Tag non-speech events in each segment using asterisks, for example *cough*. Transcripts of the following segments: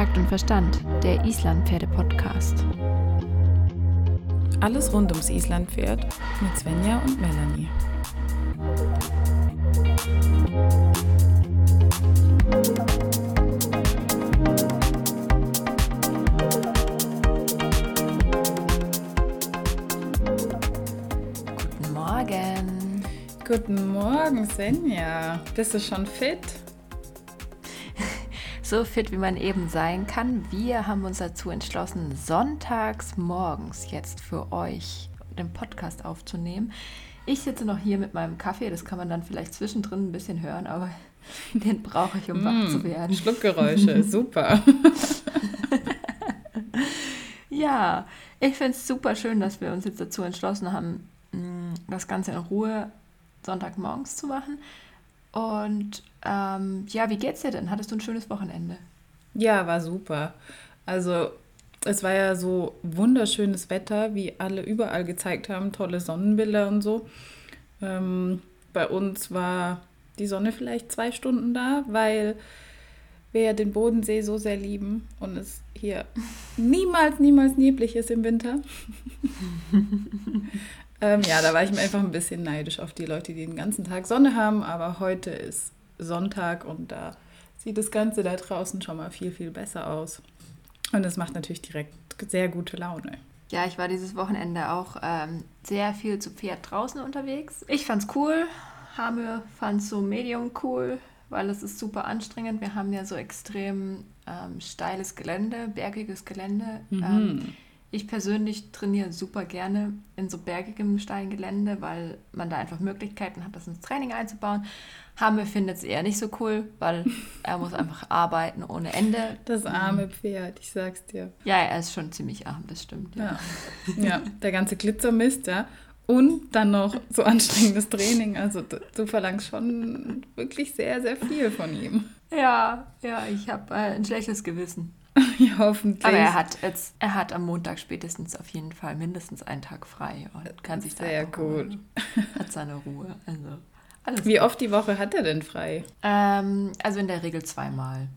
Takt und Verstand, der Islandpferde-Podcast. Alles rund ums Islandpferd mit Svenja und Melanie. Guten Morgen. Guten Morgen, Svenja. Bist du schon fit? So fit, wie man eben sein kann. Wir haben uns dazu entschlossen, sonntags morgens jetzt für euch den Podcast aufzunehmen. Ich sitze noch hier mit meinem Kaffee, das kann man dann vielleicht zwischendrin ein bisschen hören, aber *laughs* den brauche ich, um wach zu werden. Schluckgeräusche, *laughs* super. *laughs* Ja, ich finde es super schön, dass wir uns jetzt dazu entschlossen haben, mh, das Ganze in Ruhe Sonntagmorgens zu machen. Und ähm, ja, wie geht's dir denn? Hattest du ein schönes Wochenende? Ja, war super. Also es war ja so wunderschönes Wetter, wie alle überall gezeigt haben, tolle Sonnenbilder und so. Ähm, bei uns war die Sonne vielleicht zwei Stunden da, weil wir ja den Bodensee so sehr lieben und es hier *laughs* niemals, niemals neblig ist im Winter. *laughs* ähm, ja, da war ich mir einfach ein bisschen neidisch auf die Leute, die den ganzen Tag Sonne haben, aber heute ist Sonntag und da sieht das Ganze da draußen schon mal viel, viel besser aus. Und es macht natürlich direkt sehr gute Laune. Ja, ich war dieses Wochenende auch ähm, sehr viel zu Pferd draußen unterwegs. Ich fand's cool. Hamir fand's so medium cool, weil es ist super anstrengend. Wir haben ja so extrem ähm, steiles Gelände, bergiges Gelände. Ähm, ich persönlich trainiere super gerne in so bergigem steilen Gelände, weil man da einfach Möglichkeiten hat, das ins Training einzubauen. Hamir findet es eher nicht so cool, weil *laughs* er muss einfach arbeiten ohne Ende. Das arme Pferd, ich sag's dir. Ja, er ist schon ziemlich arm, das stimmt. Ja. Ja, ja der ganze Glitzermist, ja. Und dann noch so anstrengendes Training. Also du, du verlangst schon wirklich sehr, sehr viel von ihm. Ja, ja, ich habe äh, ein schlechtes Gewissen. *laughs* Ja, hoffentlich. Aber er hat jetzt, er hat am Montag spätestens auf jeden Fall mindestens einen Tag frei und kann sich da Sehr gut. *laughs* Hat seine Ruhe. Also alles. Wie oft die Woche hat er denn frei? Ähm, also in der Regel zweimal.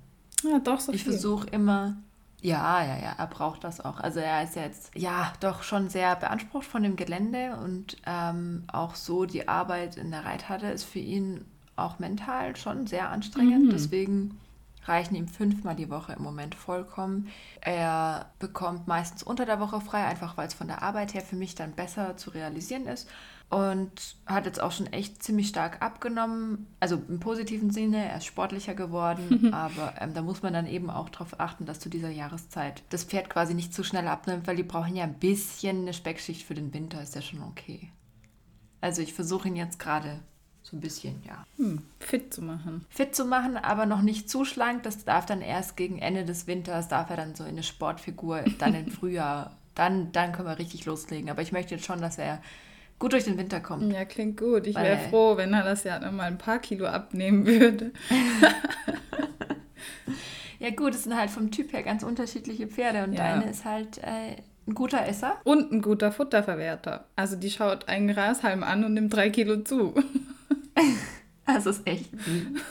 Ja, doch, so Ich versuche immer. Ja, ja, ja, er braucht das auch. Also er ist jetzt ja doch schon sehr beansprucht von dem Gelände und ähm, auch so die Arbeit in der Reithalle ist für ihn auch mental schon sehr anstrengend. Mhm. Deswegen reichen ihm fünfmal die Woche im Moment vollkommen. Er bekommt meistens unter der Woche frei, einfach weil es von der Arbeit her für mich dann besser zu realisieren ist. Und hat jetzt auch schon echt ziemlich stark abgenommen. Also im positiven Sinne, er ist sportlicher geworden. *laughs* aber ähm, da muss man dann eben auch darauf achten, dass zu dieser Jahreszeit das Pferd quasi nicht zu schnell abnimmt, weil die brauchen ja ein bisschen eine Speckschicht für den Winter, ist ja schon okay. Also ich versuche ihn jetzt gerade so ein bisschen, ja, Hm, fit zu machen. fit zu machen, aber noch nicht zu schlank. Das darf dann erst gegen Ende des Winters, darf er dann so in eine Sportfigur, dann im *laughs* Frühjahr. Dann, dann können wir richtig loslegen. Aber ich möchte jetzt schon, dass er gut durch den Winter kommt. Ja, klingt gut. Ich wäre froh, wenn er das ja noch mal ein paar Kilo abnehmen würde. *laughs* Ja gut, es sind halt vom Typ her ganz unterschiedliche Pferde und Ja. deine ist halt äh, ein guter Esser. Und ein guter Futterverwerter. Also die schaut einen Grashalm an und nimmt drei Kilo zu. *laughs* Das ist echt süß.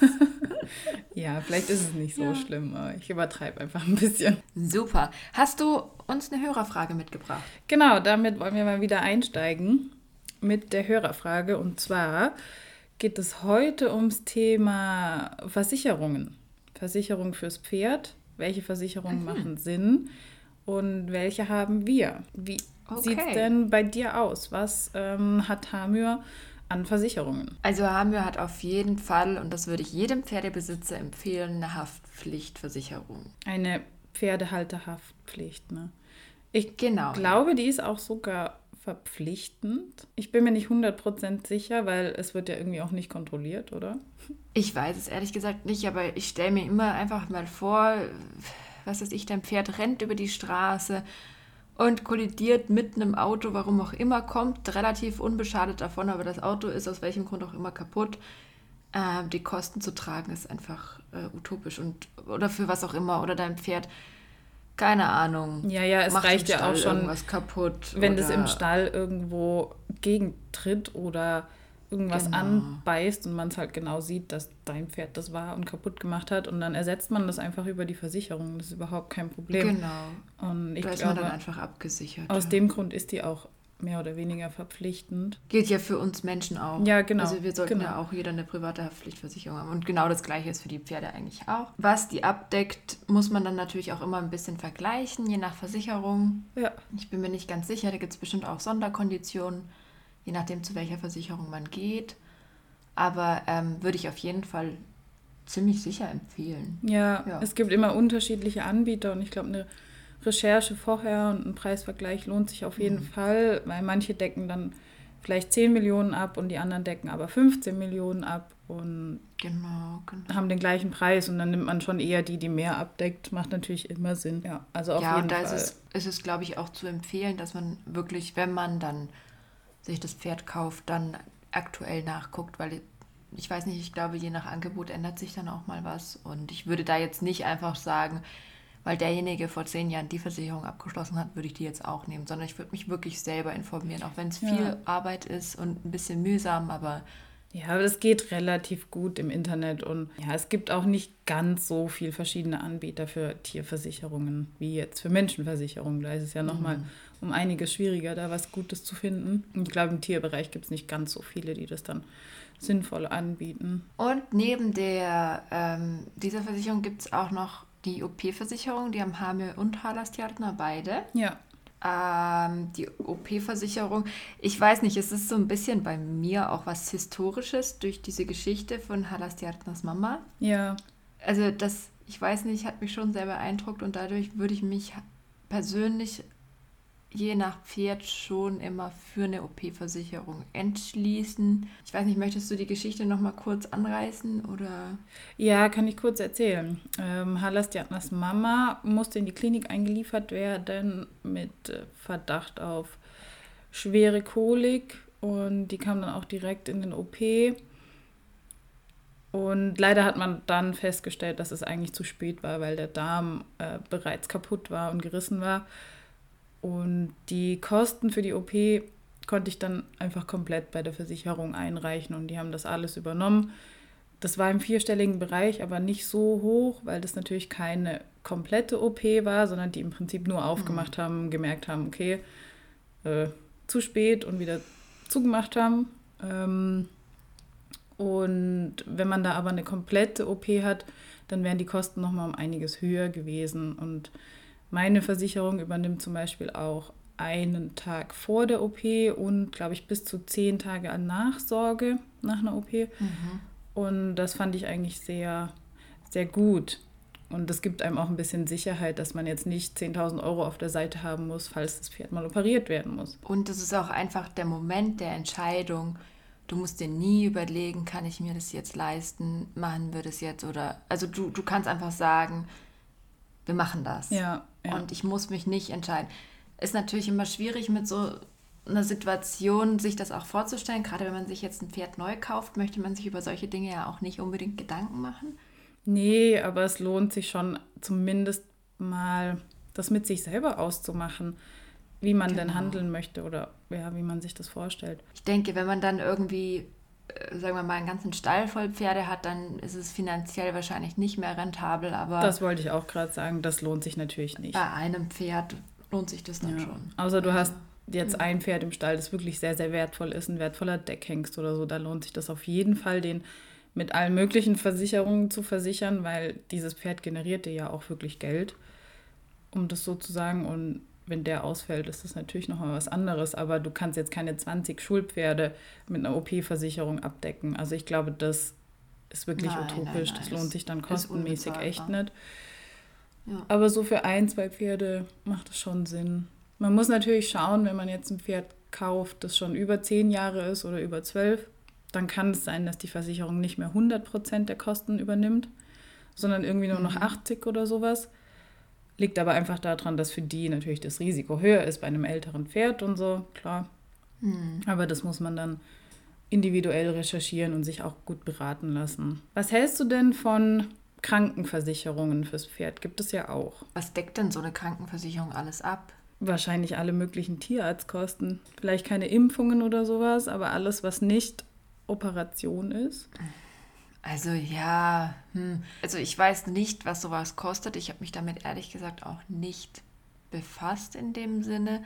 Ja, vielleicht ist es nicht so Ja. schlimm, aber ich übertreibe einfach ein bisschen. Super. Hast du uns eine Hörerfrage mitgebracht? Genau, damit wollen wir mal wieder einsteigen mit der Hörerfrage. Und zwar geht es heute ums Thema Versicherungen. Versicherung fürs Pferd. Welche Versicherungen machen Sinn und welche haben wir? Wie Okay. sieht es denn bei dir aus? Was ähm, hat Hamür an Versicherungen? Also Hamir hat auf jeden Fall, und das würde ich jedem Pferdebesitzer empfehlen, eine Haftpflichtversicherung. Eine Pferdehalterhaftpflicht, ne? Ich Genau. glaube, die ist auch sogar verpflichtend. Ich bin mir nicht 100% sicher, weil es wird ja irgendwie auch nicht kontrolliert, oder? Ich weiß es ehrlich gesagt nicht, aber ich stelle mir immer einfach mal vor, was weiß ich, dein Pferd rennt über die Straße und kollidiert mit einem Auto, warum auch immer, kommt relativ unbeschadet davon, aber das Auto ist aus welchem Grund auch immer kaputt. Ähm, die Kosten zu tragen ist einfach äh, utopisch und oder für was auch immer oder dein Pferd, keine Ahnung. Ja, ja, es reicht ja auch schon, irgendwas kaputt. wenn das im Stall irgendwo gegentritt oder irgendwas genau. anbeißt und man es halt genau sieht, dass dein Pferd das war und kaputt gemacht hat und dann ersetzt man das einfach über die Versicherung. Das ist überhaupt kein Problem. Genau. Und ich da ist glaube, man dann einfach abgesichert. Aus ja. dem Grund ist die auch mehr oder weniger verpflichtend. Gilt ja für uns Menschen auch. Ja, genau. Also wir sollten genau. ja auch jeder eine private Haftpflichtversicherung haben. Und genau das gleiche ist für die Pferde eigentlich auch. Was die abdeckt, muss man dann natürlich auch immer ein bisschen vergleichen, je nach Versicherung. Ja. Ich bin mir nicht ganz sicher, da gibt es bestimmt auch Sonderkonditionen, je nachdem zu welcher Versicherung man geht. Aber ähm, würde ich auf jeden Fall ziemlich sicher empfehlen. Ja, ja, es gibt immer unterschiedliche Anbieter und ich glaube, eine Recherche vorher und ein Preisvergleich lohnt sich auf jeden mhm. Fall, weil manche decken dann vielleicht 10 Millionen ab und die anderen decken aber 15 Millionen ab und genau, genau. haben den gleichen Preis und dann nimmt man schon eher die, die mehr abdeckt. Macht natürlich immer Sinn. Ja, also auf ja, jeden und da Fall. ist es, ist es glaube ich, auch zu empfehlen, dass man wirklich, wenn man dann sich das Pferd kauft, dann aktuell nachguckt, weil ich weiß nicht, ich glaube, je nach Angebot ändert sich dann auch mal was. Und ich würde da jetzt nicht einfach sagen, weil derjenige vor zehn Jahren die Versicherung abgeschlossen hat, würde ich die jetzt auch nehmen, sondern ich würde mich wirklich selber informieren, auch wenn es viel ja. Arbeit ist und ein bisschen mühsam, aber ja, aber das geht relativ gut im Internet und ja, es gibt auch nicht ganz so viele verschiedene Anbieter für Tierversicherungen wie jetzt für Menschenversicherungen. Da ist es ja nochmal mhm. Um einiges schwieriger, da was Gutes zu finden. Und ich glaube, im Tierbereich gibt es nicht ganz so viele, die das dann sinnvoll anbieten. Und neben der, ähm, dieser Versicherung gibt es auch noch die OP-Versicherung, die haben Hamel und Halastjartner beide. Ja. Ähm, die OP-Versicherung, ich weiß nicht, es ist so ein bisschen bei mir auch was Historisches durch diese Geschichte von Halastjartners Mama. Ja. Also das, ich weiß nicht, hat mich schon sehr beeindruckt und dadurch würde ich mich persönlich je nach Pferd schon immer für eine OP-Versicherung entschließen. Ich weiß nicht, möchtest du die Geschichte noch mal kurz anreißen oder? Ja, kann ich kurz erzählen. Ähm, Halas Diatnas Mama musste in die Klinik eingeliefert werden mit äh, Verdacht auf schwere Kolik und die kam dann auch direkt in den OP. Und leider hat man dann festgestellt, dass es eigentlich zu spät war, weil der Darm äh, bereits kaputt war und gerissen war. Und die Kosten für die OP konnte ich dann einfach komplett bei der Versicherung einreichen und die haben das alles übernommen. Das war im vierstelligen Bereich, aber nicht so hoch, weil das natürlich keine komplette OP war, sondern die im Prinzip nur aufgemacht mhm. haben, gemerkt haben, okay, äh, zu spät und wieder zugemacht haben. Ähm, und wenn man da aber eine komplette OP hat, dann wären die Kosten nochmal um einiges höher gewesen. Und meine Versicherung übernimmt zum Beispiel auch einen Tag vor der OP und, glaube ich, bis zu zehn Tage an Nachsorge nach einer OP. Mhm. Und das fand ich eigentlich sehr, sehr gut. Und das gibt einem auch ein bisschen Sicherheit, dass man jetzt nicht 10.000 Euro auf der Seite haben muss, falls das Pferd mal operiert werden muss. Und das ist auch einfach der Moment der Entscheidung. Du musst dir nie überlegen, kann ich mir das jetzt leisten, machen wir das jetzt oder. Also du, du kannst einfach sagen, wir machen das. Ja, ja. Und ich muss mich nicht entscheiden. Ist natürlich immer schwierig mit so einer Situation, sich das auch vorzustellen. Gerade wenn man sich jetzt ein Pferd neu kauft, möchte man sich über solche Dinge ja auch nicht unbedingt Gedanken machen. Nee, aber es lohnt sich schon zumindest mal das mit sich selber auszumachen, wie man genau. denn handeln möchte oder ja, wie man sich das vorstellt. Ich denke, wenn man dann irgendwie sagen wir mal, einen ganzen Stall voll Pferde hat, dann ist es finanziell wahrscheinlich nicht mehr rentabel. Aber das wollte ich auch gerade sagen, das lohnt sich natürlich nicht. Bei einem Pferd lohnt sich das dann ja. schon. Außer du hast jetzt ein Pferd im Stall, das wirklich sehr, sehr wertvoll ist, ein wertvoller Deckhengst oder so, da lohnt sich das auf jeden Fall, den mit allen möglichen Versicherungen zu versichern, weil dieses Pferd generiert dir ja auch wirklich Geld, um das so zu sagen. Und wenn der ausfällt, ist das natürlich nochmal was anderes. Aber du kannst jetzt keine 20 Schulpferde mit einer OP-Versicherung abdecken. Also ich glaube, das ist wirklich nein, utopisch. Nein, nein, das lohnt sich dann kostenmäßig echt nicht. Ja. Aber so für ein, zwei Pferde macht es schon Sinn. Man muss natürlich schauen, wenn man jetzt ein Pferd kauft, das schon über zehn Jahre ist oder über zwölf, dann kann es sein, dass die Versicherung nicht mehr 100 Prozent der Kosten übernimmt, sondern irgendwie nur noch 80 mhm. oder sowas. Liegt aber einfach daran, dass für die natürlich das Risiko höher ist bei einem älteren Pferd und so, klar. Mhm. Aber das muss man dann individuell recherchieren und sich auch gut beraten lassen. Was hältst du denn von Krankenversicherungen fürs Pferd? Gibt es ja auch. Was deckt denn so eine Krankenversicherung alles ab? Wahrscheinlich alle möglichen Tierarztkosten. Vielleicht keine Impfungen oder sowas, aber alles, was nicht Operation ist? Also ja, hm. also ich weiß nicht, was sowas kostet. Ich habe mich damit ehrlich gesagt auch nicht befasst in dem Sinne.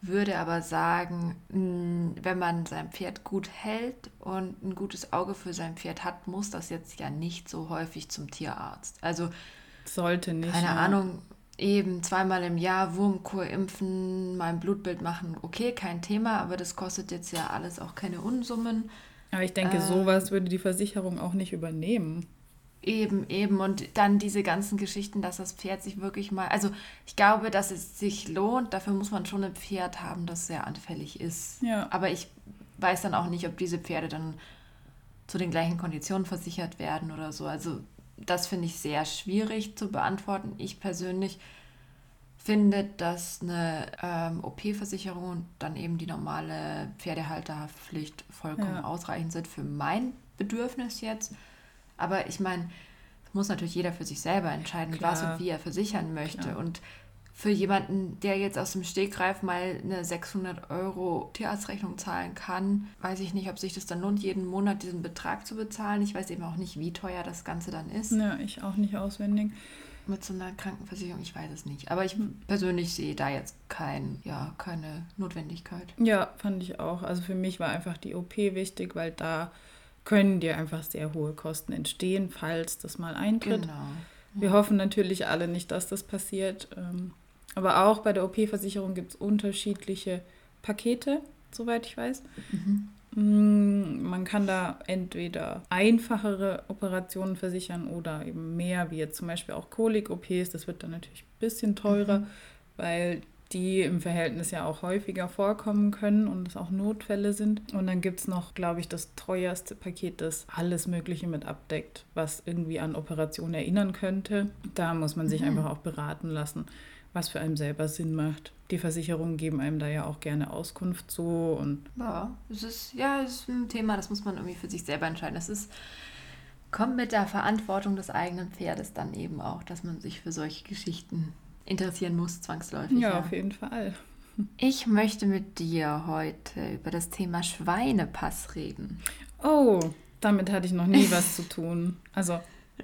Würde aber sagen, hm, wenn man sein Pferd gut hält und ein gutes Auge für sein Pferd hat, muss das jetzt ja nicht so häufig zum Tierarzt. Also sollte nicht. Keine ja. Ahnung, eben zweimal im Jahr Wurmkur impfen, mal ein Blutbild machen, okay, kein Thema, aber das kostet jetzt ja alles auch keine Unsummen. Aber ich denke, äh, sowas würde die Versicherung auch nicht übernehmen. Eben, eben. Und dann diese ganzen Geschichten, dass das Pferd sich wirklich mal. Also, ich glaube, dass es sich lohnt. Dafür muss man schon ein Pferd haben, das sehr anfällig ist. Ja. Aber ich weiß dann auch nicht, ob diese Pferde dann zu den gleichen Konditionen versichert werden oder so. Also, das finde ich sehr schwierig zu beantworten. Ich persönlich finde, dass eine ähm, OP-Versicherung und dann eben die normale Pferdehalterpflicht vollkommen ja. ausreichend sind für mein Bedürfnis jetzt. Aber ich meine, muss natürlich jeder für sich selber entscheiden, Klar. was und wie er versichern möchte. Klar. Und für jemanden, der jetzt aus dem Stegreif mal eine 600 Euro Tierarztrechnung zahlen kann, weiß ich nicht, ob sich das dann lohnt, jeden Monat diesen Betrag zu bezahlen. Ich weiß eben auch nicht, wie teuer das Ganze dann ist. Ja, ich auch nicht auswendig. Mit so einer Krankenversicherung, ich weiß es nicht. Aber ich persönlich sehe da jetzt kein, ja, keine Notwendigkeit. Ja, fand ich auch. Also für mich war einfach die OP wichtig, weil da können dir einfach sehr hohe Kosten entstehen, falls das mal eintritt. Genau. Wir hoffen natürlich alle nicht, dass das passiert. Ähm, aber auch bei der OP-Versicherung gibt es unterschiedliche Pakete, soweit ich weiß. Mhm. Mm, man kann da entweder einfachere Operationen versichern oder eben mehr, wie jetzt zum Beispiel auch Kolik-OPs. Das wird dann natürlich ein bisschen teurer, mhm. weil die im Verhältnis ja auch häufiger vorkommen können und es auch Notfälle sind. Und dann gibt es noch, glaube ich, das teuerste Paket, das alles Mögliche mit abdeckt, was irgendwie an Operationen erinnern könnte. Da muss man sich mhm. einfach auch beraten lassen was für einen selber Sinn macht. Die Versicherungen geben einem da ja auch gerne Auskunft so und. Ja, es ist, ja, es ist ein Thema, das muss man irgendwie für sich selber entscheiden. Das ist, kommt mit der Verantwortung des eigenen Pferdes dann eben auch, dass man sich für solche Geschichten interessieren muss, zwangsläufig. Ja, ja. auf jeden Fall. Ich möchte mit dir heute über das Thema Schweinepass reden. Oh, damit hatte ich noch nie was zu tun. Also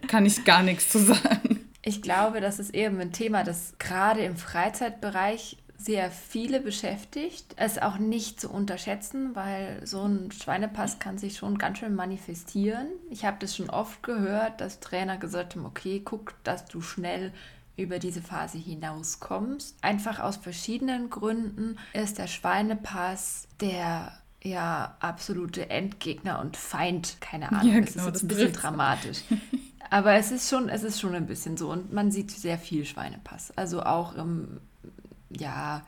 kann ich gar nichts zu sagen. Ich glaube, das ist eben ein Thema, das gerade im Freizeitbereich sehr viele beschäftigt. Es auch nicht zu unterschätzen, weil so ein Schweinepass kann sich schon ganz schön manifestieren. Ich habe das schon oft gehört, dass Trainer gesagt haben, okay, guck, dass du schnell über diese Phase hinauskommst. Einfach aus verschiedenen Gründen ist der Schweinepass der ja absolute Endgegner und Feind, keine Ahnung, ja, genau, das ist jetzt ein bisschen dramatisch. *laughs* Aber es ist schon, es ist schon ein bisschen so und man sieht sehr viel Schweinepass. Also auch im, ja,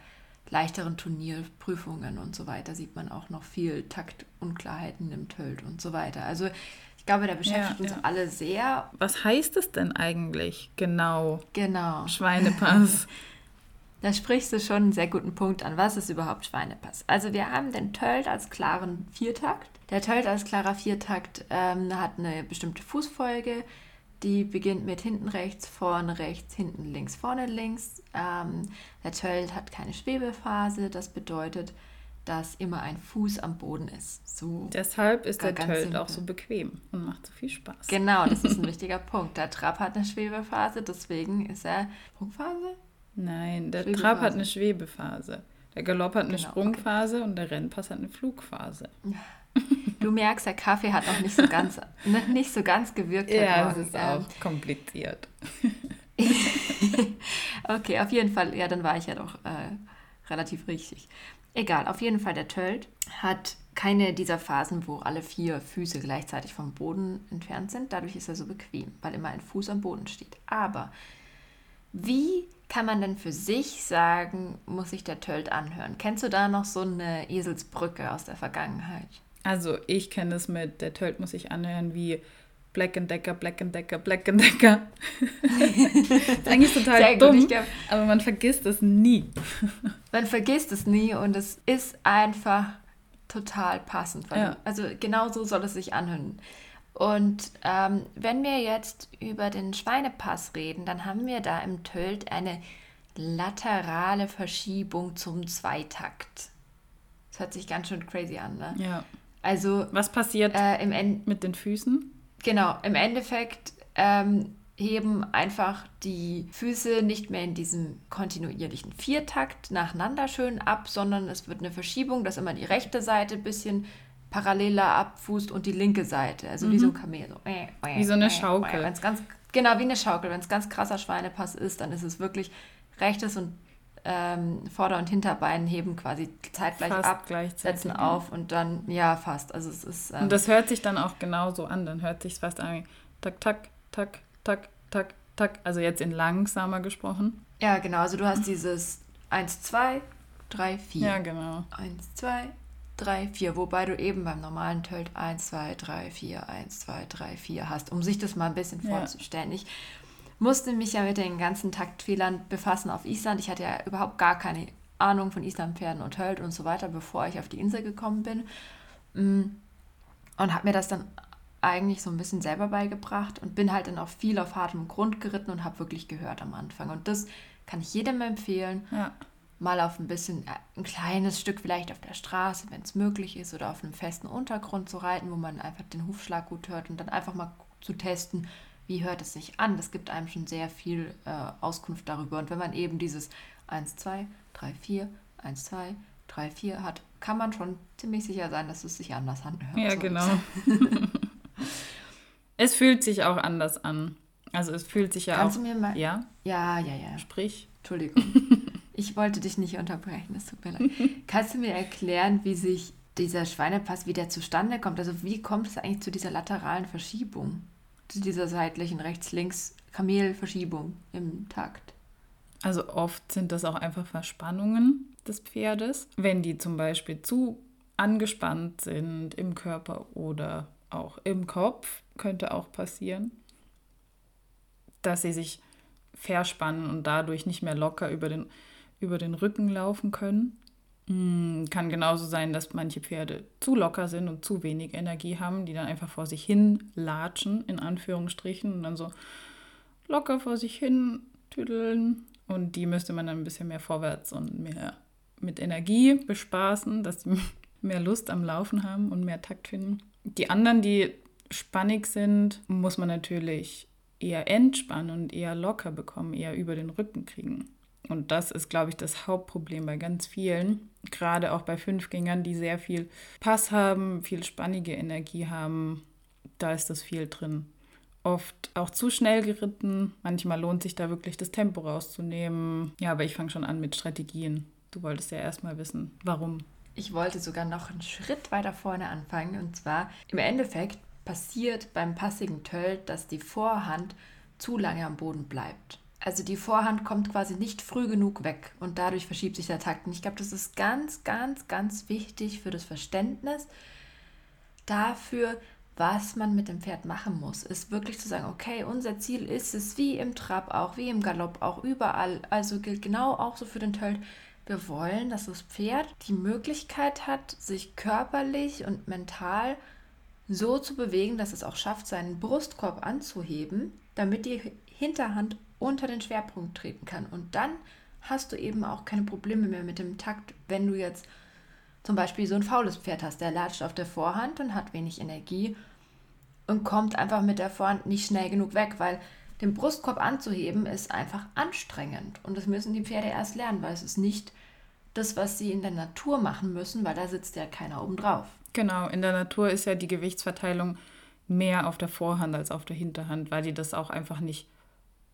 leichteren Turnierprüfungen und so weiter sieht man auch noch viel Taktunklarheiten im Tölt und so weiter. Also ich glaube, der beschäftigt ja, uns ja. alle sehr. Was heißt es denn eigentlich genau? Genau. Schweinepass. *laughs* da sprichst du schon einen sehr guten Punkt an. Was ist überhaupt Schweinepass? Also wir haben den Tölt als klaren Viertakt. Der Tölt als klarer Viertakt ähm, hat eine bestimmte Fußfolge die beginnt mit hinten rechts, vorne rechts, hinten links, vorne links. Ähm, der Tölt hat keine Schwebephase, das bedeutet, dass immer ein Fuß am Boden ist. So Deshalb ist der Tölt simpel. auch so bequem und macht so viel Spaß. Genau, das ist ein *laughs* wichtiger Punkt. Der Trab hat eine Schwebephase, deswegen ist er Sprungphase? Nein, der Trab hat eine Schwebephase. Der Galopp hat eine genau, Sprungphase okay. und der Rennpass hat eine Flugphase. *laughs* Du merkst, der Kaffee hat noch nicht so ganz, ne, nicht so ganz gewirkt. Ja, es ist auch kompliziert. *laughs* okay, auf jeden Fall, ja, dann war ich ja doch äh, relativ richtig. Egal, auf jeden Fall, der Tölt hat keine dieser Phasen, wo alle vier Füße gleichzeitig vom Boden entfernt sind. Dadurch ist er so bequem, weil immer ein Fuß am Boden steht. Aber wie kann man denn für sich sagen, muss sich der Tölt anhören? Kennst du da noch so eine Eselsbrücke aus der Vergangenheit? Also ich kenne es mit, der Tölt muss sich anhören wie Black Decker, Black Decker, Black Decker. *laughs* ist eigentlich total Sehr dumm, gut, aber man vergisst es nie. *laughs* man vergisst es nie und es ist einfach total passend. Ja. Also genau so soll es sich anhören. Und ähm, wenn wir jetzt über den Schweinepass reden, dann haben wir da im Tölt eine laterale Verschiebung zum Zweitakt. Das hört sich ganz schön crazy an, ne? Ja. Also was passiert äh, im End mit den Füßen? Genau, im Endeffekt ähm, heben einfach die Füße nicht mehr in diesem kontinuierlichen Viertakt nacheinander schön ab, sondern es wird eine Verschiebung, dass immer die rechte Seite ein bisschen paralleler abfußt und die linke Seite, also mhm. wie so ein Kamel. So. Wie so eine Schaukel. Wenn's ganz, genau, wie eine Schaukel. Wenn es ganz krasser Schweinepass ist, dann ist es wirklich rechtes und ähm, Vorder- und Hinterbein heben quasi zeitgleich fast ab, setzen auf und dann, ja, fast. Also es ist. Ähm, und das hört sich dann auch genauso an. Dann hört sich fast an. Tak, tak, tak, tak, tak, tak. Also jetzt in langsamer gesprochen. Ja, genau. Also du hast dieses 1, 2, 3, 4. Ja, genau. 1, 2, 3, 4. Wobei du eben beim normalen Tölt 1, 2, 3, 4, 1, 2, 3, 4 hast, um sich das mal ein bisschen ja. vorzustellen. Ich musste mich ja mit den ganzen Taktfehlern befassen auf Island. Ich hatte ja überhaupt gar keine Ahnung von Islandpferden und Höld und so weiter, bevor ich auf die Insel gekommen bin. Mm. Und habe mir das dann eigentlich so ein bisschen selber beigebracht und bin halt dann auch viel auf hartem Grund geritten und habe wirklich gehört am Anfang. Und das kann ich jedem empfehlen. Ja. Mal auf ein bisschen, ein kleines Stück vielleicht auf der Straße, wenn es möglich ist, oder auf einem festen Untergrund zu reiten, wo man einfach den Hufschlag gut hört und dann einfach mal zu testen, wie hört es sich an? Das gibt einem schon sehr viel äh, Auskunft darüber. Und wenn man eben dieses 1, 2, 3, 4, 1, 2, 3, 4 hat, kann man schon ziemlich sicher sein, dass es sich anders anhört. Ja, so genau. *laughs* es fühlt sich auch anders an. Also es fühlt sich ja Kannst auch... Kannst du mir mal... Ja? Ja, ja, ja. Sprich. Entschuldigung. *laughs* ich wollte dich nicht unterbrechen, es tut mir leid. Kannst du mir erklären, wie sich dieser Schweinepass wieder zustande kommt? Also wie kommt es eigentlich zu dieser lateralen Verschiebung? Zu dieser seitlichen Rechts-Links-Kamelverschiebung im Takt. Also oft sind das auch einfach Verspannungen des Pferdes. Wenn die zum Beispiel zu angespannt sind im Körper oder auch im Kopf, könnte auch passieren, dass sie sich verspannen und dadurch nicht mehr locker über den, über den Rücken laufen können. Hm, kann genauso sein, dass manche Pferde zu locker sind und zu wenig Energie haben, die dann einfach vor sich hin latschen, in Anführungsstrichen, und dann so locker vor sich hin tüdeln. Und die müsste man dann ein bisschen mehr vorwärts und mehr mit Energie bespaßen, dass sie *laughs* mehr Lust am Laufen haben und mehr Takt finden. Die anderen, die spannig sind, muss man natürlich eher entspannen und eher locker bekommen, eher über den Rücken kriegen. Und das ist, glaube ich, das Hauptproblem bei ganz vielen, gerade auch bei Fünfgängern, die sehr viel Pass haben, viel spannige Energie haben. Da ist das viel drin. Oft auch zu schnell geritten. Manchmal lohnt sich da wirklich das Tempo rauszunehmen. Ja, aber ich fange schon an mit Strategien. Du wolltest ja erstmal wissen, warum. Ich wollte sogar noch einen Schritt weiter vorne anfangen. Und zwar im Endeffekt passiert beim passigen Tölt, dass die Vorhand zu lange am Boden bleibt. Also die Vorhand kommt quasi nicht früh genug weg und dadurch verschiebt sich der Takt. Und ich glaube, das ist ganz, ganz, ganz wichtig für das Verständnis dafür, was man mit dem Pferd machen muss. Ist wirklich zu sagen, okay, unser Ziel ist es, wie im Trab auch, wie im Galopp auch, überall. Also gilt genau auch so für den Tölt. Wir wollen, dass das Pferd die Möglichkeit hat, sich körperlich und mental so zu bewegen, dass es auch schafft, seinen Brustkorb anzuheben, damit die Hinterhand unter den Schwerpunkt treten kann. Und dann hast du eben auch keine Probleme mehr mit dem Takt, wenn du jetzt zum Beispiel so ein faules Pferd hast, der latscht auf der Vorhand und hat wenig Energie und kommt einfach mit der Vorhand nicht schnell genug weg, weil den Brustkorb anzuheben ist einfach anstrengend. Und das müssen die Pferde erst lernen, weil es ist nicht das, was sie in der Natur machen müssen, weil da sitzt ja keiner oben drauf. Genau, in der Natur ist ja die Gewichtsverteilung mehr auf der Vorhand als auf der Hinterhand, weil die das auch einfach nicht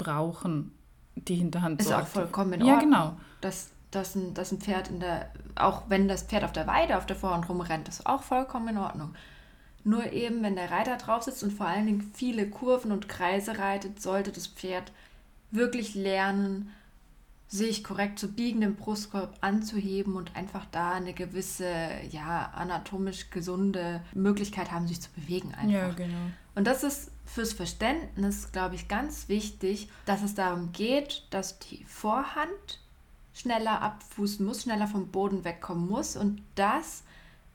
brauchen, die Hinterhand ist so auch aktiv. vollkommen in Ordnung. Ja, genau. Dass, dass, ein, dass ein Pferd in der, auch wenn das Pferd auf der Weide auf der Vorhand rumrennt, ist auch vollkommen in Ordnung. Nur eben, wenn der Reiter drauf sitzt und vor allen Dingen viele Kurven und Kreise reitet, sollte das Pferd wirklich lernen, sich korrekt zu biegen, den Brustkorb anzuheben und einfach da eine gewisse, ja, anatomisch gesunde Möglichkeit haben, sich zu bewegen einfach. Ja, genau. Und das ist fürs Verständnis, glaube ich, ganz wichtig, dass es darum geht, dass die Vorhand schneller abfußen muss, schneller vom Boden wegkommen muss. Und das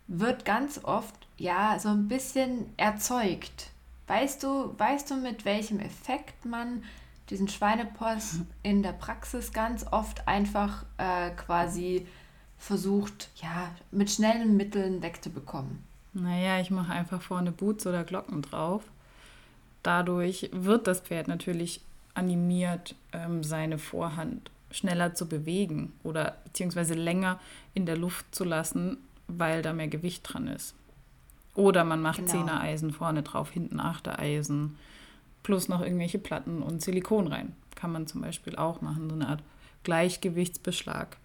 wird ganz oft ja so ein bisschen erzeugt. Weißt du, weißt du, mit welchem Effekt man diesen Schweinepost in der Praxis ganz oft einfach äh, quasi versucht, ja, mit schnellen Mitteln wegzubekommen? Naja, ich mache einfach vorne Boots oder Glocken drauf. Dadurch wird das Pferd natürlich animiert, ähm, seine Vorhand schneller zu bewegen oder beziehungsweise länger in der Luft zu lassen, weil da mehr Gewicht dran ist. Oder man macht genau. Zehnereisen vorne drauf, hinten Achtereisen, plus noch irgendwelche Platten und Silikon rein. Kann man zum Beispiel auch machen, so eine Art Gleichgewichtsbeschlag.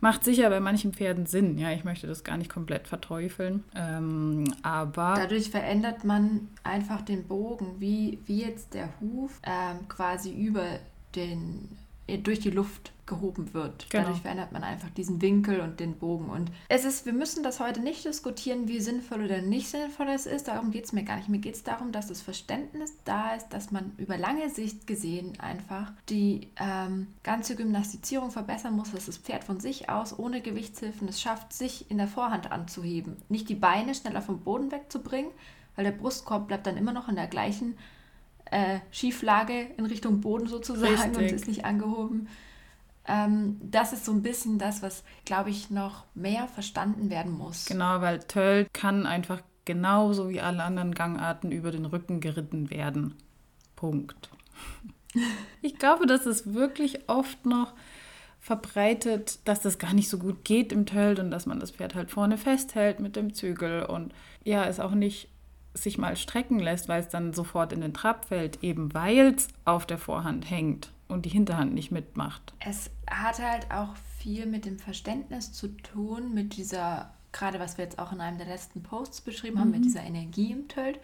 Macht sicher bei manchen Pferden Sinn. Ja, ich möchte das gar nicht komplett verteufeln. Ähm, aber. Dadurch verändert man einfach den Bogen, wie, wie jetzt der Huf ähm, quasi über den durch die Luft gehoben wird. Genau. Dadurch verändert man einfach diesen Winkel und den Bogen. Und es ist, wir müssen das heute nicht diskutieren, wie sinnvoll oder nicht sinnvoll es ist. Darum geht es mir gar nicht. Mir geht es darum, dass das Verständnis da ist, dass man über lange Sicht gesehen einfach die ähm, ganze Gymnastizierung verbessern muss, dass das Pferd von sich aus ohne Gewichtshilfen es schafft, sich in der Vorhand anzuheben. Nicht die Beine schneller vom Boden wegzubringen, weil der Brustkorb bleibt dann immer noch in der gleichen äh, Schieflage in Richtung Boden sozusagen Richtig. und ist nicht angehoben. Ähm, das ist so ein bisschen das, was, glaube ich, noch mehr verstanden werden muss. Genau, weil Töll kann einfach genauso wie alle anderen Gangarten über den Rücken geritten werden. Punkt. *laughs* Ich glaube, dass es wirklich oft noch verbreitet, dass das gar nicht so gut geht im Tölt und dass man das Pferd halt vorne festhält mit dem Zügel und ja, es auch nicht sich mal strecken lässt, weil es dann sofort in den Trab fällt, eben weil es auf der Vorhand hängt und die Hinterhand nicht mitmacht. Es hat halt auch viel mit dem Verständnis zu tun, mit dieser, gerade was wir jetzt auch in einem der letzten Posts beschrieben mhm. haben, mit mhm. dieser Energie im Tölt.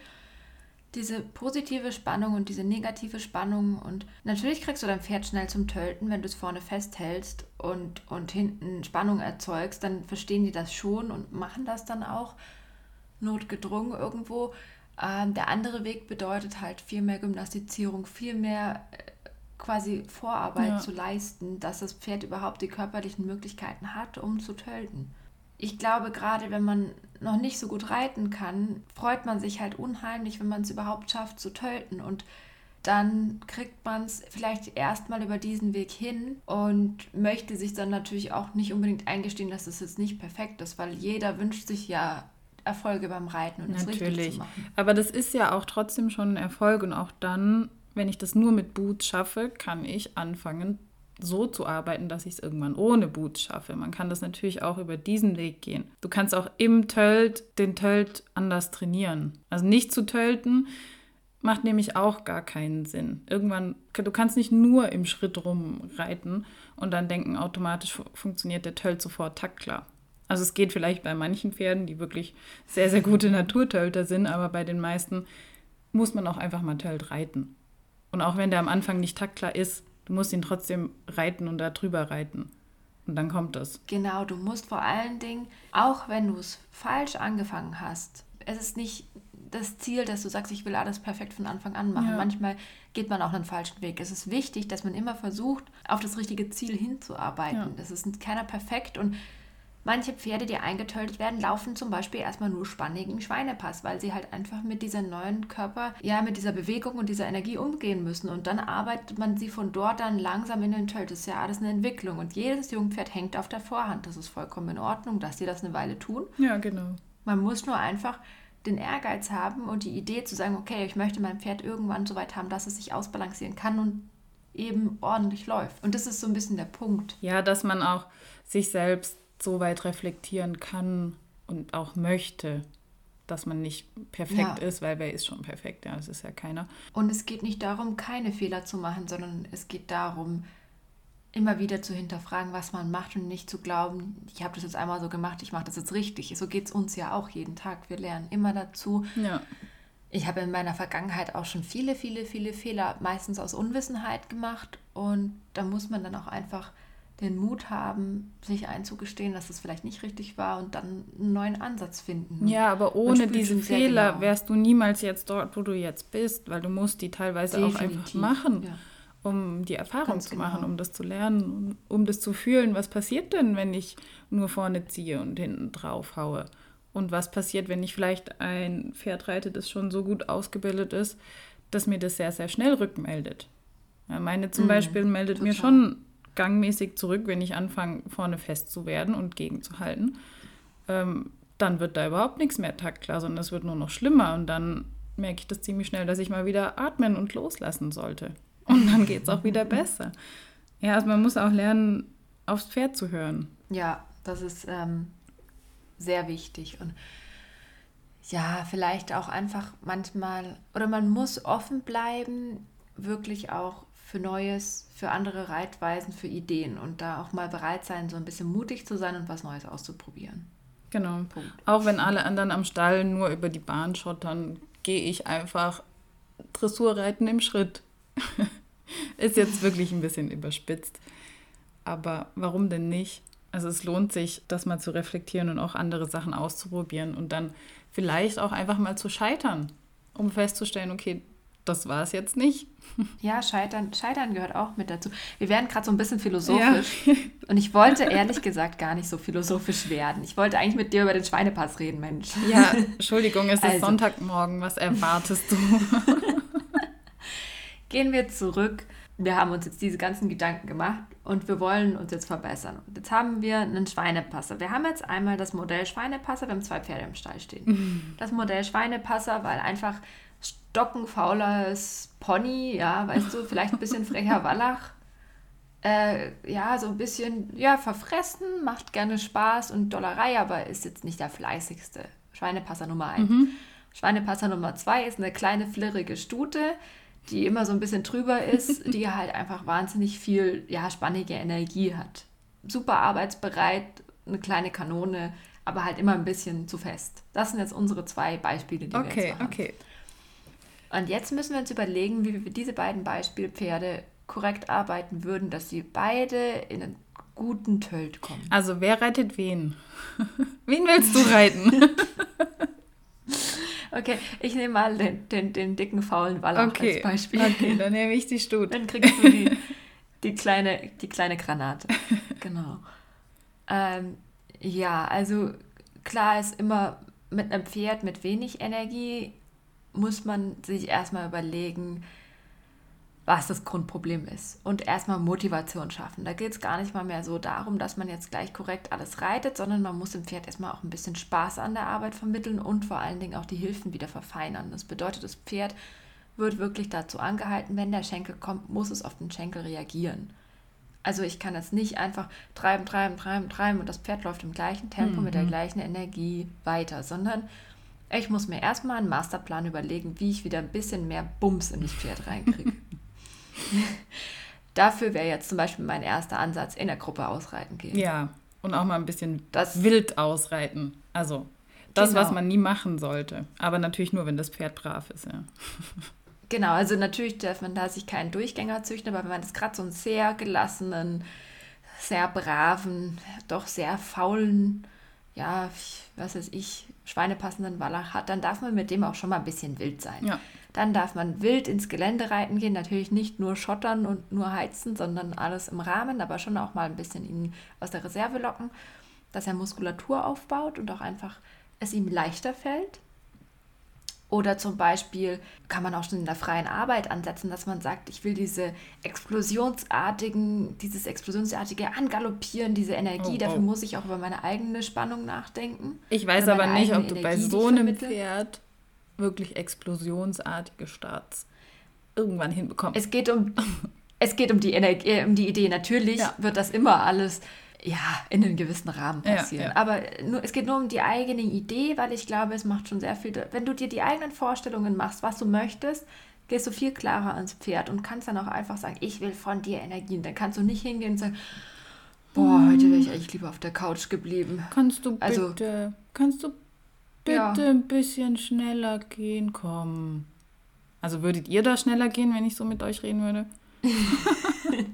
Diese positive Spannung und diese negative Spannung. Und natürlich kriegst du dein Pferd schnell zum Tölten, wenn du es vorne festhältst und, und hinten Spannung erzeugst, dann verstehen die das schon und machen das dann auch notgedrungen irgendwo. Ähm, der andere Weg bedeutet halt viel mehr Gymnastizierung, viel mehr äh, quasi Vorarbeit ja. zu leisten, dass das Pferd überhaupt die körperlichen Möglichkeiten hat, um zu tölten. Ich glaube, gerade wenn man noch nicht so gut reiten kann, freut man sich halt unheimlich, wenn man es überhaupt schafft zu tölten. Und dann kriegt man es vielleicht erstmal über diesen Weg hin und möchte sich dann natürlich auch nicht unbedingt eingestehen, dass es das jetzt nicht perfekt ist, weil jeder wünscht sich ja Erfolge beim Reiten und machen. Aber das ist ja auch trotzdem schon ein Erfolg und auch dann, wenn ich das nur mit Boots schaffe, kann ich anfangen, so zu arbeiten, dass ich es irgendwann ohne Boots schaffe. Man kann das natürlich auch über diesen Weg gehen. Du kannst auch im Tölt den Tölt anders trainieren. Also nicht zu tölten macht nämlich auch gar keinen Sinn. Irgendwann, du kannst nicht nur im Schritt rumreiten und dann denken, automatisch funktioniert der Tölt sofort taktklar. Also es geht vielleicht bei manchen Pferden, die wirklich sehr, sehr gute Naturtölter sind, aber bei den meisten muss man auch einfach mal Tölt reiten. Und auch wenn der am Anfang nicht taktklar ist, du musst ihn trotzdem reiten und da drüber reiten. Und dann kommt das. Genau, du musst vor allen Dingen, auch wenn du es falsch angefangen hast, es ist nicht das Ziel, dass du sagst, ich will alles perfekt von Anfang an machen. Ja. Manchmal geht man auch einen falschen Weg. Es ist wichtig, dass man immer versucht, auf das richtige Ziel hinzuarbeiten. Ja. Das ist keiner perfekt und Manche Pferde, die eingetötet werden, laufen zum Beispiel erstmal nur spannigen Schweinepass, weil sie halt einfach mit diesem neuen Körper, ja, mit dieser Bewegung und dieser Energie umgehen müssen. Und dann arbeitet man sie von dort dann langsam in den Tölt. Das ist ja alles eine Entwicklung. Und jedes Jungpferd hängt auf der Vorhand. Das ist vollkommen in Ordnung, dass sie das eine Weile tun. Ja, genau. Man muss nur einfach den Ehrgeiz haben und die Idee zu sagen, okay, ich möchte mein Pferd irgendwann so weit haben, dass es sich ausbalancieren kann und eben ordentlich läuft. Und das ist so ein bisschen der Punkt. Ja, dass man auch sich selbst so weit reflektieren kann und auch möchte, dass man nicht perfekt ja. ist, weil wer ist schon perfekt? Ja, das ist ja keiner. Und es geht nicht darum, keine Fehler zu machen, sondern es geht darum, immer wieder zu hinterfragen, was man macht und nicht zu glauben, ich habe das jetzt einmal so gemacht, ich mache das jetzt richtig. So geht es uns ja auch jeden Tag. Wir lernen immer dazu. Ja. Ich habe in meiner Vergangenheit auch schon viele, viele, viele Fehler, meistens aus Unwissenheit gemacht. Und da muss man dann auch einfach den Mut haben, sich einzugestehen, dass es vielleicht nicht richtig war und dann einen neuen Ansatz finden. Ja, aber ohne diese Fehler genau. wärst du niemals jetzt dort, wo du jetzt bist, weil du musst die teilweise Definitiv. auch einfach machen, ja. um die Erfahrung Ganz zu machen, genau. um das zu lernen, um das zu fühlen. Was passiert denn, wenn ich nur vorne ziehe und hinten drauf haue? Und was passiert, wenn ich vielleicht ein Pferd reite, das schon so gut ausgebildet ist, dass mir das sehr, sehr schnell rückmeldet? Ja, meine zum mhm, Beispiel meldet total. mir schon gangmäßig zurück, wenn ich anfange, vorne fest zu werden und gegenzuhalten. Ähm, dann wird da überhaupt nichts mehr taktklar, sondern es wird nur noch schlimmer. Und dann merke ich das ziemlich schnell, dass ich mal wieder atmen und loslassen sollte. Und dann geht es auch wieder besser. Ja, also man muss auch lernen, aufs Pferd zu hören. Ja, das ist ähm, sehr wichtig. Und ja, vielleicht auch einfach manchmal, oder man muss offen bleiben, wirklich auch für Neues, für andere Reitweisen, für Ideen und da auch mal bereit sein, so ein bisschen mutig zu sein und was Neues auszuprobieren. Genau. Punkt. Auch wenn alle anderen am Stall nur über die Bahn schottern, gehe ich einfach Dressurreiten im Schritt. *laughs* Ist jetzt wirklich ein bisschen überspitzt. Aber warum denn nicht? Also es lohnt sich, das mal zu reflektieren und auch andere Sachen auszuprobieren und dann vielleicht auch einfach mal zu scheitern, um festzustellen, okay, das war es jetzt nicht. Ja, Scheitern, Scheitern gehört auch mit dazu. Wir werden gerade so ein bisschen philosophisch. Ja. *laughs* Und ich wollte ehrlich gesagt gar nicht so philosophisch werden. Ich wollte eigentlich mit dir über den Schweinepass reden, Mensch. Ja, Entschuldigung, es also. ist Sonntagmorgen. Was erwartest du? *laughs* Gehen wir zurück. Wir haben uns jetzt diese ganzen Gedanken gemacht und wir wollen uns jetzt verbessern. Und jetzt haben wir einen Schweinepasser. Wir haben jetzt einmal das Modell Schweinepasser. Wir haben zwei Pferde im Stall stehen. Mhm. Das Modell Schweinepasser, weil einfach stockenfaules Pony, ja, weißt du, vielleicht ein bisschen frecher Wallach. Äh, ja, so ein bisschen, ja, verfressen, macht gerne Spaß und Dollerei, aber ist jetzt nicht der fleißigste. Schweinepasser Nummer 1. Mhm. Schweinepasser Nummer 2 ist eine kleine, flirrige Stute, die immer so ein bisschen drüber ist, *laughs* die halt einfach wahnsinnig viel, ja, spannige Energie hat. Super arbeitsbereit, eine kleine Kanone, aber halt immer ein bisschen zu fest. Das sind jetzt unsere zwei Beispiele, die okay, wir jetzt machen. Okay, okay. Und jetzt müssen wir uns überlegen, wie wir diese beiden Beispielpferde korrekt arbeiten würden, dass sie beide in einen guten Tölt kommen. Also wer reitet wen? *laughs* wen willst du reiten? *laughs* okay, ich nehme mal den, den, den dicken, faulen Wallach okay. als Beispiel. Okay, dann nehme ich die Stute. Dann kriegst du die, *laughs* die, kleine, die kleine Granate. Genau. Ähm, ja, also klar ist immer mit einem Pferd mit wenig Energie muss man sich erstmal überlegen, was das Grundproblem ist und erstmal Motivation schaffen. Da geht es gar nicht mal mehr so darum, dass man jetzt gleich korrekt alles reitet, sondern man muss dem Pferd erstmal auch ein bisschen Spaß an der Arbeit vermitteln und vor allen Dingen auch die Hilfen wieder verfeinern. Das bedeutet, das Pferd wird wirklich dazu angehalten, wenn der Schenkel kommt, muss es auf den Schenkel reagieren. Also ich kann jetzt nicht einfach treiben, treiben, treiben, treiben und das Pferd läuft im gleichen Tempo mhm. mit der mhm. gleichen Energie weiter, sondern ich muss mir erstmal einen Masterplan überlegen, wie ich wieder ein bisschen mehr Bums in das Pferd reinkriege. *laughs* Dafür wäre jetzt zum Beispiel mein erster Ansatz, in der Gruppe ausreiten gehen. Ja, und auch mal ein bisschen das, wild ausreiten. Also das, genau. was man nie machen sollte. Aber natürlich nur, wenn das Pferd brav ist, ja. *laughs* Genau, also natürlich darf man da sich keinen Durchgänger züchten, aber wenn man das gerade so einen sehr gelassenen, sehr braven, doch sehr faulen, ja, was weiß ich, schweinepassenden Wallach hat, dann darf man mit dem auch schon mal ein bisschen wild sein. Ja. Dann darf man wild ins Gelände reiten gehen, natürlich nicht nur schottern und nur heizen, sondern alles im Rahmen, aber schon auch mal ein bisschen ihn aus der Reserve locken, dass er Muskulatur aufbaut und auch einfach es ihm leichter fällt. Oder zum Beispiel kann man auch schon in der freien Arbeit ansetzen, dass man sagt, ich will diese explosionsartigen, dieses explosionsartige Angaloppieren, diese Energie, oh, dafür oh. muss ich auch über meine eigene Spannung nachdenken. Ich weiß aber nicht, ob du Energie, bei so einem Pferd wirklich explosionsartige Starts irgendwann hinbekommst. Es geht um, es geht um die Energie, äh, um die Idee. Natürlich ja. wird das immer alles ja, in einem gewissen Rahmen passieren. Ja, ja. Aber nur, es geht nur um die eigene Idee, weil ich glaube, es macht schon sehr viel. Wenn du dir die eigenen Vorstellungen machst, was du möchtest, gehst du viel klarer ans Pferd und kannst dann auch einfach sagen, ich will von dir Energien. Dann kannst du nicht hingehen und sagen, boah, hm. heute wäre ich eigentlich lieber auf der Couch geblieben. Kannst du also, bitte, kannst du bitte ja. ein bisschen schneller gehen, komm. Also würdet ihr da schneller gehen, wenn ich so mit euch reden würde? *laughs*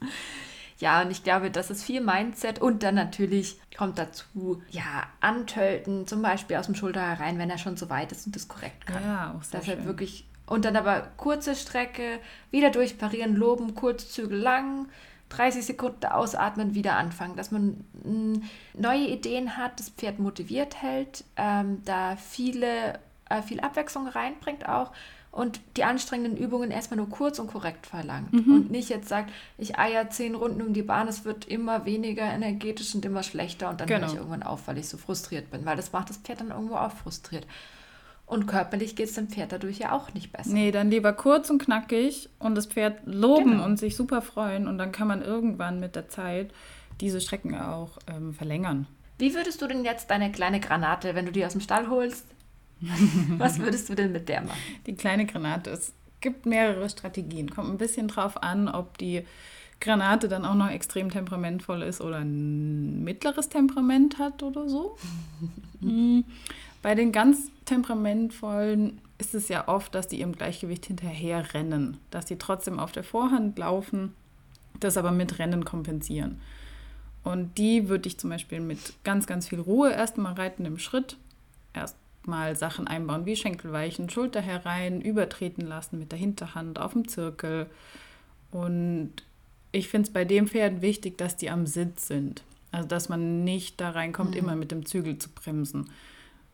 *laughs* Ja, und ich glaube, das ist viel Mindset. Und dann natürlich kommt dazu, ja, antölten, zum Beispiel aus dem Schulter herein, wenn er schon so weit ist und das korrekt kann. Ja, auch sehr Dass er wirklich und dann aber kurze Strecke, wieder durchparieren, loben, Kurzzüge lang, 30 Sekunden ausatmen, wieder anfangen, dass man mh, neue Ideen hat, das Pferd motiviert hält, ähm, da viele, äh, viel Abwechslung reinbringt auch und die anstrengenden Übungen erstmal nur kurz und korrekt verlangt. Mhm. Und nicht jetzt sagt, ich eier zehn Runden um die Bahn, es wird immer weniger energetisch und immer schlechter und dann genau. höre ich irgendwann auf, weil ich so frustriert bin, weil das macht das Pferd dann irgendwo auch frustriert. Und körperlich geht es dem Pferd dadurch ja auch nicht besser. Nee, dann lieber kurz und knackig und das Pferd loben genau. und sich super freuen und dann kann man irgendwann mit der Zeit diese Strecken auch ähm, verlängern. Wie würdest du denn jetzt deine kleine Granate, wenn du die aus dem Stall holst, *laughs* was würdest du denn mit der machen? Die kleine Granate. Es gibt mehrere Strategien. Kommt ein bisschen drauf an, ob die Granate dann auch noch extrem temperamentvoll ist oder ein mittleres Temperament hat oder so. *laughs* Hm. Bei den ganz temperamentvollen ist es ja oft, dass die ihrem Gleichgewicht hinterher rennen, dass die trotzdem auf der Vorhand laufen, das aber mit Rennen kompensieren. Und die würde ich zum Beispiel mit ganz, ganz viel Ruhe erstmal reiten im Schritt. Erst mal Sachen einbauen wie Schenkelweichen, Schulter herein, übertreten lassen mit der Hinterhand auf dem Zirkel. Und ich finde es bei dem Pferd wichtig, dass die am Sitz sind. Also dass man nicht da reinkommt, mhm. immer mit dem Zügel zu bremsen.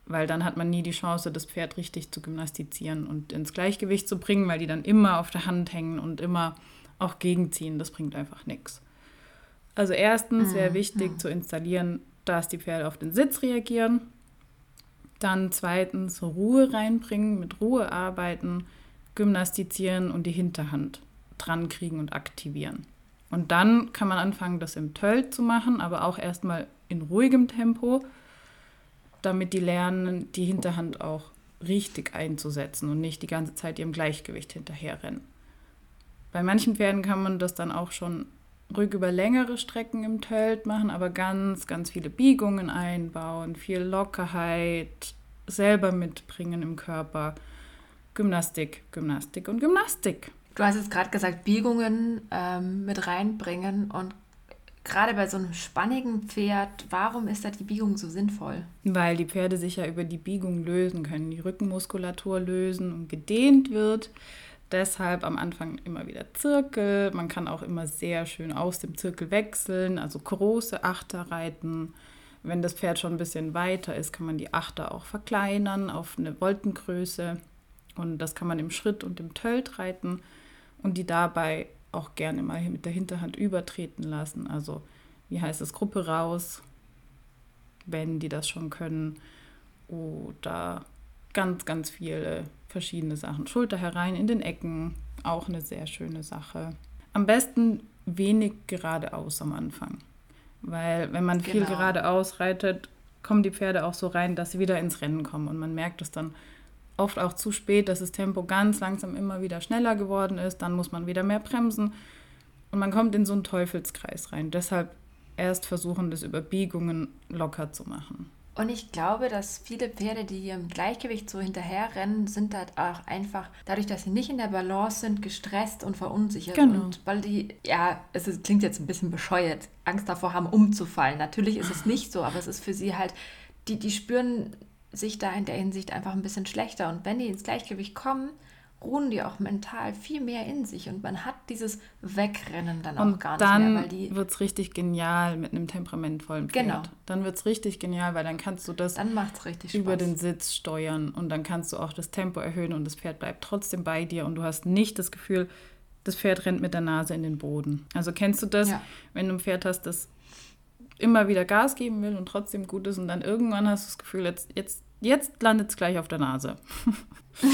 Weil dann hat man nie die Chance, das Pferd richtig zu gymnastizieren und ins Gleichgewicht zu bringen, weil die dann immer auf der Hand hängen und immer auch gegenziehen. Das bringt einfach nichts. Also erstens wäre mhm. wichtig mhm. zu installieren, dass die Pferde auf den Sitz reagieren dann zweitens Ruhe reinbringen, mit Ruhe arbeiten, gymnastizieren und die Hinterhand dran kriegen und aktivieren. Und dann kann man anfangen, das im Tölt zu machen, aber auch erstmal in ruhigem Tempo, damit die lernen, die Hinterhand auch richtig einzusetzen und nicht die ganze Zeit ihrem Gleichgewicht hinterherrennen. Bei manchen Pferden kann man das dann auch schon ruhig über längere Strecken im Tölt machen, aber ganz, ganz viele Biegungen einbauen, viel Lockerheit selber mitbringen im Körper. Gymnastik, Gymnastik und Gymnastik. Du hast jetzt gerade gesagt, Biegungen ähm, mit reinbringen und gerade bei so einem spannigen Pferd, warum ist da die Biegung so sinnvoll? Weil die Pferde sich ja über die Biegung lösen können, die Rückenmuskulatur lösen und gedehnt wird. Deshalb am Anfang immer wieder Zirkel. Man kann auch immer sehr schön aus dem Zirkel wechseln, also große Achter reiten. Wenn das Pferd schon ein bisschen weiter ist, kann man die Achter auch verkleinern auf eine Voltengröße. Und das kann man im Schritt und im Tölt reiten und die dabei auch gerne mal mit der Hinterhand übertreten lassen. Also, wie heißt es, Gruppe raus, wenn die das schon können. Oder ganz, ganz viele verschiedene Sachen. Schulter herein in den Ecken, auch eine sehr schöne Sache. Am besten wenig geradeaus am Anfang. Weil wenn man viel genau. geradeaus reitet, kommen die Pferde auch so rein, dass sie wieder ins Rennen kommen. Und man merkt es dann oft auch zu spät, dass das Tempo ganz langsam immer wieder schneller geworden ist. Dann muss man wieder mehr bremsen. Und man kommt in so einen Teufelskreis rein. Deshalb erst versuchen, das über Biegungen locker zu machen. Und ich glaube, dass viele Pferde, die im Gleichgewicht so hinterherrennen, sind halt auch einfach, dadurch, dass sie nicht in der Balance sind, gestresst und verunsichert. Genau. Und weil die, ja, es ist, klingt jetzt ein bisschen bescheuert, Angst davor haben, umzufallen. Natürlich ist es *laughs* nicht so, aber es ist für sie halt, die, die spüren sich da in der Hinsicht einfach ein bisschen schlechter. Und wenn die ins Gleichgewicht kommen, ruhen die auch mental viel mehr in sich und man hat dieses Wegrennen dann und auch gar nicht mehr. Dann wird es richtig genial mit einem temperamentvollen Pferd. Genau. Dann wird es richtig genial, weil dann kannst du das über den Sitz steuern und dann kannst du auch das Tempo erhöhen und das Pferd bleibt trotzdem bei dir und du hast nicht das Gefühl, das Pferd rennt mit der Nase in den Boden. Also kennst du das, ja. wenn du ein Pferd hast, das immer wieder Gas geben will und trotzdem gut ist und dann irgendwann hast du das Gefühl, jetzt, jetzt, jetzt landet es gleich auf der Nase. *laughs*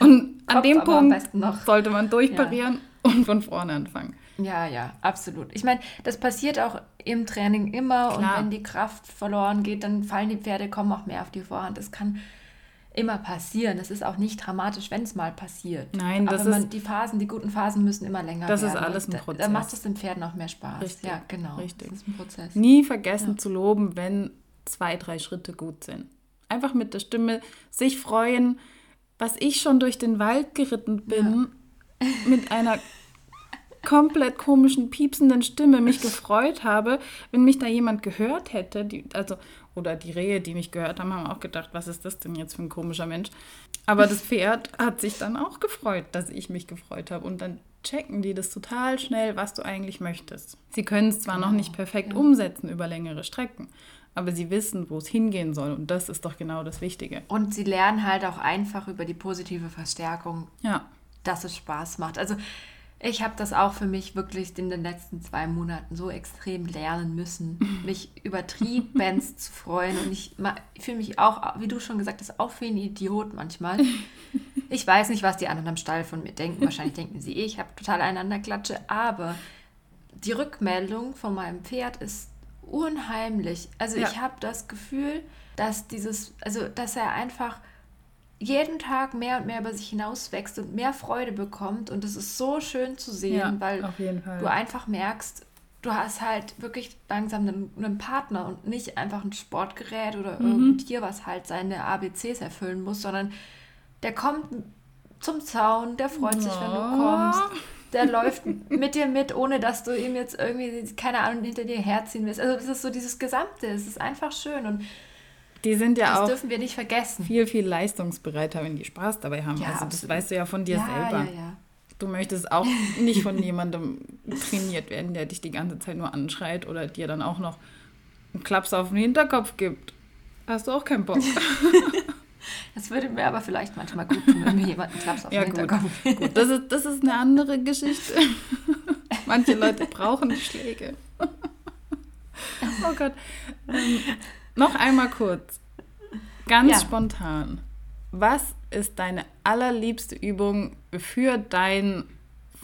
und an dem Punkt sollte man durchparieren ja. und von vorne anfangen. Ja, ja, absolut. Ich meine, das passiert auch im Training immer Klar. und wenn die Kraft verloren geht, dann fallen die Pferde, kommen auch mehr auf die Vorhand. Das kann immer passieren. Das ist auch nicht dramatisch, wenn es mal passiert. Nein, das Aber man, die Phasen, die guten Phasen müssen immer länger das werden. Das ist alles ein Prozess. Da, da macht es den Pferden auch mehr Spaß. Richtig, ja, genau. Richtig. Das ist ein Prozess. Nie vergessen ja. zu loben, wenn zwei, drei Schritte gut sind. Einfach mit der Stimme sich freuen, was ich schon durch den Wald geritten bin, ja. mit einer komplett komischen, piepsenden Stimme mich gefreut habe, wenn mich da jemand gehört hätte, die, also, oder die Rehe, die mich gehört haben, haben auch gedacht, was ist das denn jetzt für ein komischer Mensch? Aber das Pferd hat sich dann auch gefreut, dass ich mich gefreut habe. Und dann checken die das total schnell, was du eigentlich möchtest. Sie können es zwar genau. noch nicht perfekt ja. umsetzen über längere Strecken, aber sie wissen, wo es hingehen soll. Und das ist doch genau das Wichtige. Und sie lernen halt auch einfach über die positive Verstärkung, Ja. dass es Spaß macht. Also ich habe das auch für mich wirklich in den letzten zwei Monaten so extrem lernen müssen, *laughs* mich übertrieben *laughs* zu freuen. Und ich fühle mich auch, wie du schon gesagt hast, auch wie ein Idiot manchmal. *laughs* Ich weiß nicht, was die anderen am Stall von mir denken. Wahrscheinlich denken sie, eh, ich habe total einanderklatsche. Aber die Rückmeldung von meinem Pferd ist unheimlich. Also Ja. ich habe das Gefühl, dass dieses, also dass er einfach jeden Tag mehr und mehr über sich hinauswächst und mehr Freude bekommt. Und es ist so schön zu sehen, Ja, weil du einfach merkst, du hast halt wirklich langsam einen, einen Partner und nicht einfach ein Sportgerät oder Mhm. irgendein Tier, was halt seine ABCs erfüllen muss, sondern der kommt zum Zaun, der freut sich, wenn du kommst. Der *laughs* läuft mit dir mit, ohne dass du ihm jetzt irgendwie, keine Ahnung, hinter dir herziehen willst. Also es ist so dieses Gesamte, es ist einfach schön und Die sind ja das auch dürfen wir nicht vergessen. viel, viel leistungsbereiter, wenn die Spaß dabei haben. Ja, also das absolut. weißt du ja von dir ja, selber. ja, ja. Du möchtest auch nicht von *laughs* jemandem trainiert werden, der dich die ganze Zeit nur anschreit oder dir dann auch noch einen Klaps auf den Hinterkopf gibt. Hast du auch keinen Bock. *laughs* Das würde mir aber vielleicht manchmal gut tun, wenn mir jemand einen Klaps *laughs* auf Ja, den gut. Hinterkopf *laughs* Gut, das ist, das ist eine andere Geschichte. *laughs* Manche Leute brauchen Schläge. Oh Gott. Ähm, noch einmal kurz. Ganz Ja. spontan. Was ist deine allerliebste Übung für dein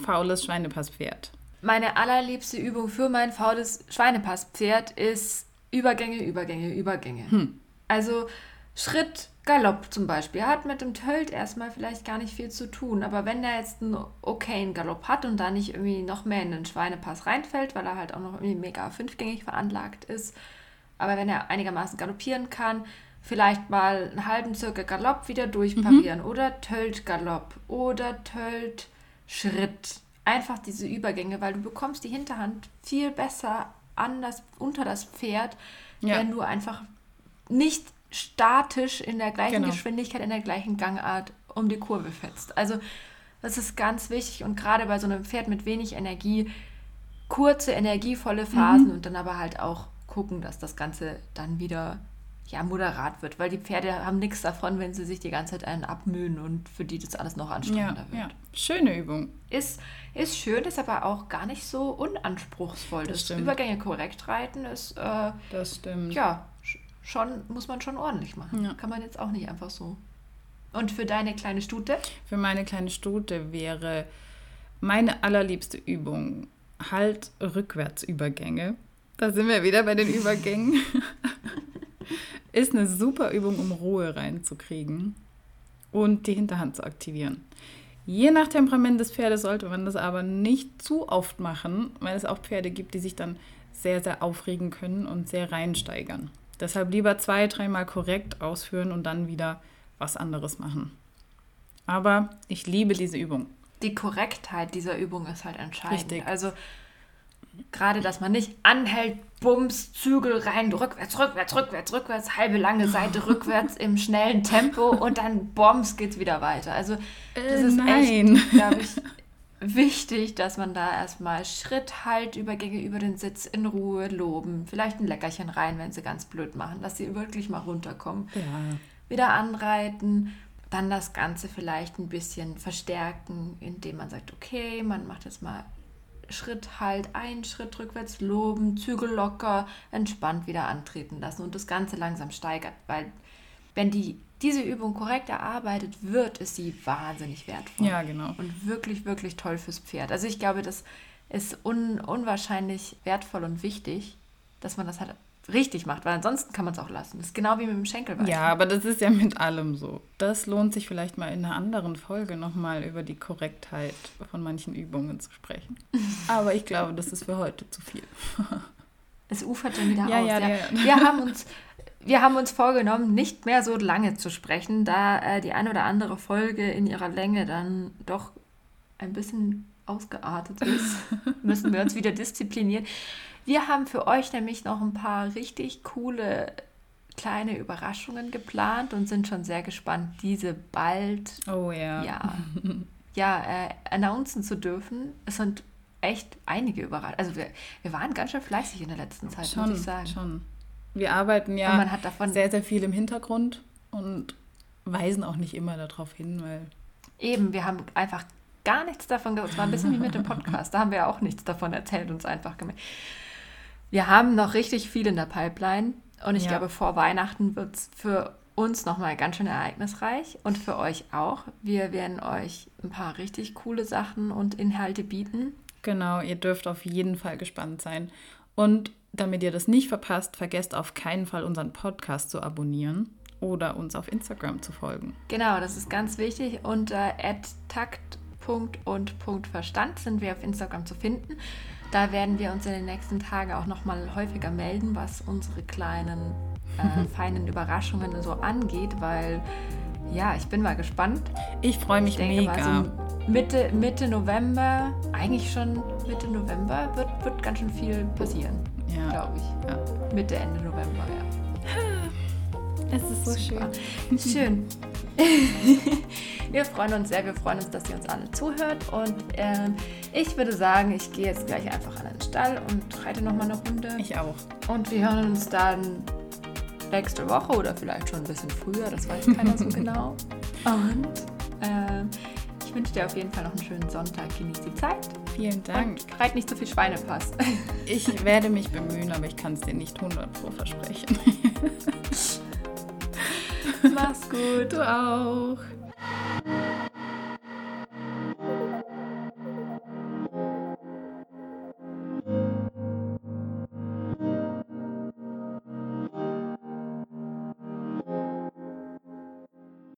faules Schweinepasspferd? Meine allerliebste Übung für mein faules Schweinepasspferd ist Übergänge, Übergänge, Übergänge. Hm. Also Schritt, Galopp zum Beispiel. Er hat mit dem Tölt erstmal vielleicht gar nicht viel zu tun, aber wenn er jetzt einen okayen Galopp hat und da nicht irgendwie noch mehr in den Schweinepass reinfällt, weil er halt auch noch irgendwie mega fünfgängig veranlagt ist, aber wenn er einigermaßen galoppieren kann, vielleicht mal einen halben Zirkel Galopp wieder durchparieren oder Tölt Galopp oder Tölt Schritt. Einfach diese Übergänge, weil du bekommst die Hinterhand viel besser an das, unter das Pferd, Ja. wenn du einfach nicht statisch in der gleichen Genau. Geschwindigkeit, in der gleichen Gangart um die Kurve fetzt. Also das ist ganz wichtig und gerade bei so einem Pferd mit wenig Energie, kurze, energievolle Phasen und dann aber halt auch gucken, dass das Ganze dann wieder ja, moderat wird, weil die Pferde haben nichts davon, wenn sie sich die ganze Zeit einen abmühen und für die das alles noch Ja, anstrengender wird. ja. Schöne Übung. Ist, ist schön, ist aber auch gar nicht so unanspruchsvoll. Das Das. Übergänge korrekt reiten ist, äh, Das stimmt. ja, schon, muss man schon ordentlich machen. Ja. Kann man jetzt auch nicht einfach so. Und für deine kleine Stute? Für meine kleine Stute wäre meine allerliebste Übung halt Rückwärtsübergänge. Da sind wir wieder bei den Übergängen. *laughs* Ist eine super Übung, um Ruhe reinzukriegen und die Hinterhand zu aktivieren. Je nach Temperament des Pferdes sollte man das aber nicht zu oft machen, weil es auch Pferde gibt, die sich dann sehr, sehr aufregen können und sehr reinsteigern. Deshalb lieber zwei, dreimal korrekt ausführen und dann wieder was anderes machen. Aber ich liebe diese Übung. Die Korrektheit dieser Übung ist halt entscheidend. Richtig. Also gerade, dass man nicht anhält, Bums, Zügel rein, rückwärts, rückwärts, rückwärts, rückwärts, halbe lange Seite *laughs* rückwärts im schnellen Tempo und dann Bombs geht's wieder weiter. Also das Äh, ist nein. echt, glaube ich, *laughs* wichtig, dass man da erstmal Schritt halt Übergänge über den Sitz in Ruhe loben, vielleicht ein Leckerchen rein, wenn sie ganz blöd machen, dass sie wirklich mal runterkommen. Ja, wieder anreiten, dann das Ganze vielleicht ein bisschen verstärken, indem man sagt, okay, man macht jetzt mal Schritt halt, einen Schritt rückwärts loben, Zügel locker, entspannt wieder antreten lassen und das Ganze langsam steigert, weil wenn die, diese Übung korrekt erarbeitet wird, ist sie wahnsinnig wertvoll ja genau. und wirklich, wirklich toll fürs Pferd. Also ich glaube, das ist un, unwahrscheinlich wertvoll und wichtig, dass man das halt richtig macht, weil ansonsten kann man es auch lassen. Das ist genau wie mit dem Schenkelweiten. Ja, aber das ist ja mit allem so. Das lohnt sich vielleicht mal in einer anderen Folge nochmal über die Korrektheit von manchen Übungen zu sprechen. *laughs* Aber ich glaube, das ist für heute zu viel. Es ufert schon wieder Ja, aus. ja, Ja, Wir, haben uns, wir haben uns vorgenommen, nicht mehr so lange zu sprechen, da äh, die eine oder andere Folge in ihrer Länge dann doch ein bisschen ausgeartet ist. *laughs* Müssen wir uns wieder disziplinieren. Wir haben für euch nämlich noch ein paar richtig coole kleine Überraschungen geplant und sind schon sehr gespannt, diese bald Oh ja. ja, *laughs* ja äh, announcen zu dürfen. Es sind echt einige Überraschungen. Also wir, wir waren ganz schön fleißig in der letzten Zeit, schon, muss ich sagen. schon. Wir arbeiten ja Und man hat davon- sehr, sehr viel im Hintergrund und weisen auch nicht immer darauf hin, weil Eben, wir haben einfach gar nichts davon gesagt. Es war ein bisschen wie mit dem Podcast. Da haben wir auch nichts davon erzählt, uns einfach gemerkt. Wir haben noch richtig viel in der Pipeline. Und ich Ja. glaube, vor Weihnachten wird es für uns nochmal ganz schön ereignisreich und für euch auch. Wir werden euch ein paar richtig coole Sachen und Inhalte bieten. Genau, ihr dürft auf jeden Fall gespannt sein. Und damit ihr das nicht verpasst, vergesst auf keinen Fall unseren Podcast zu abonnieren oder uns auf Instagram zu folgen. Genau, das ist ganz wichtig. Unter takt.und.verstand sind wir auf Instagram zu finden. Da werden wir uns in den nächsten Tagen auch nochmal häufiger melden, was unsere kleinen, äh, *laughs* feinen Überraschungen so angeht, weil ja, ich bin mal gespannt. Ich freue mich Ich denke mega. mal so Mitte, Mitte November, eigentlich schon Mitte November, wird, wird ganz schön viel passieren, ja, glaube ich. ja. Mitte, Ende November, ja. *laughs* Es ist so Super. schön. *laughs* Schön. *laughs* wir freuen uns sehr, wir freuen uns, dass ihr uns alle zuhört. Und ähm, ich würde sagen, ich gehe jetzt gleich einfach an den Stall und reite noch mal eine Runde. Ich auch. Und wir hören uns dann nächste Woche oder vielleicht schon ein bisschen früher, das weiß keiner so genau. Und ähm, ich wünsche dir auf jeden Fall noch einen schönen Sonntag. Genieß die Zeit. Vielen Dank. Und reit nicht so viel Schweinepass. *laughs* Ich werde mich bemühen, aber ich kann es dir nicht 100 pro versprechen. *laughs* Mach's gut. Du auch.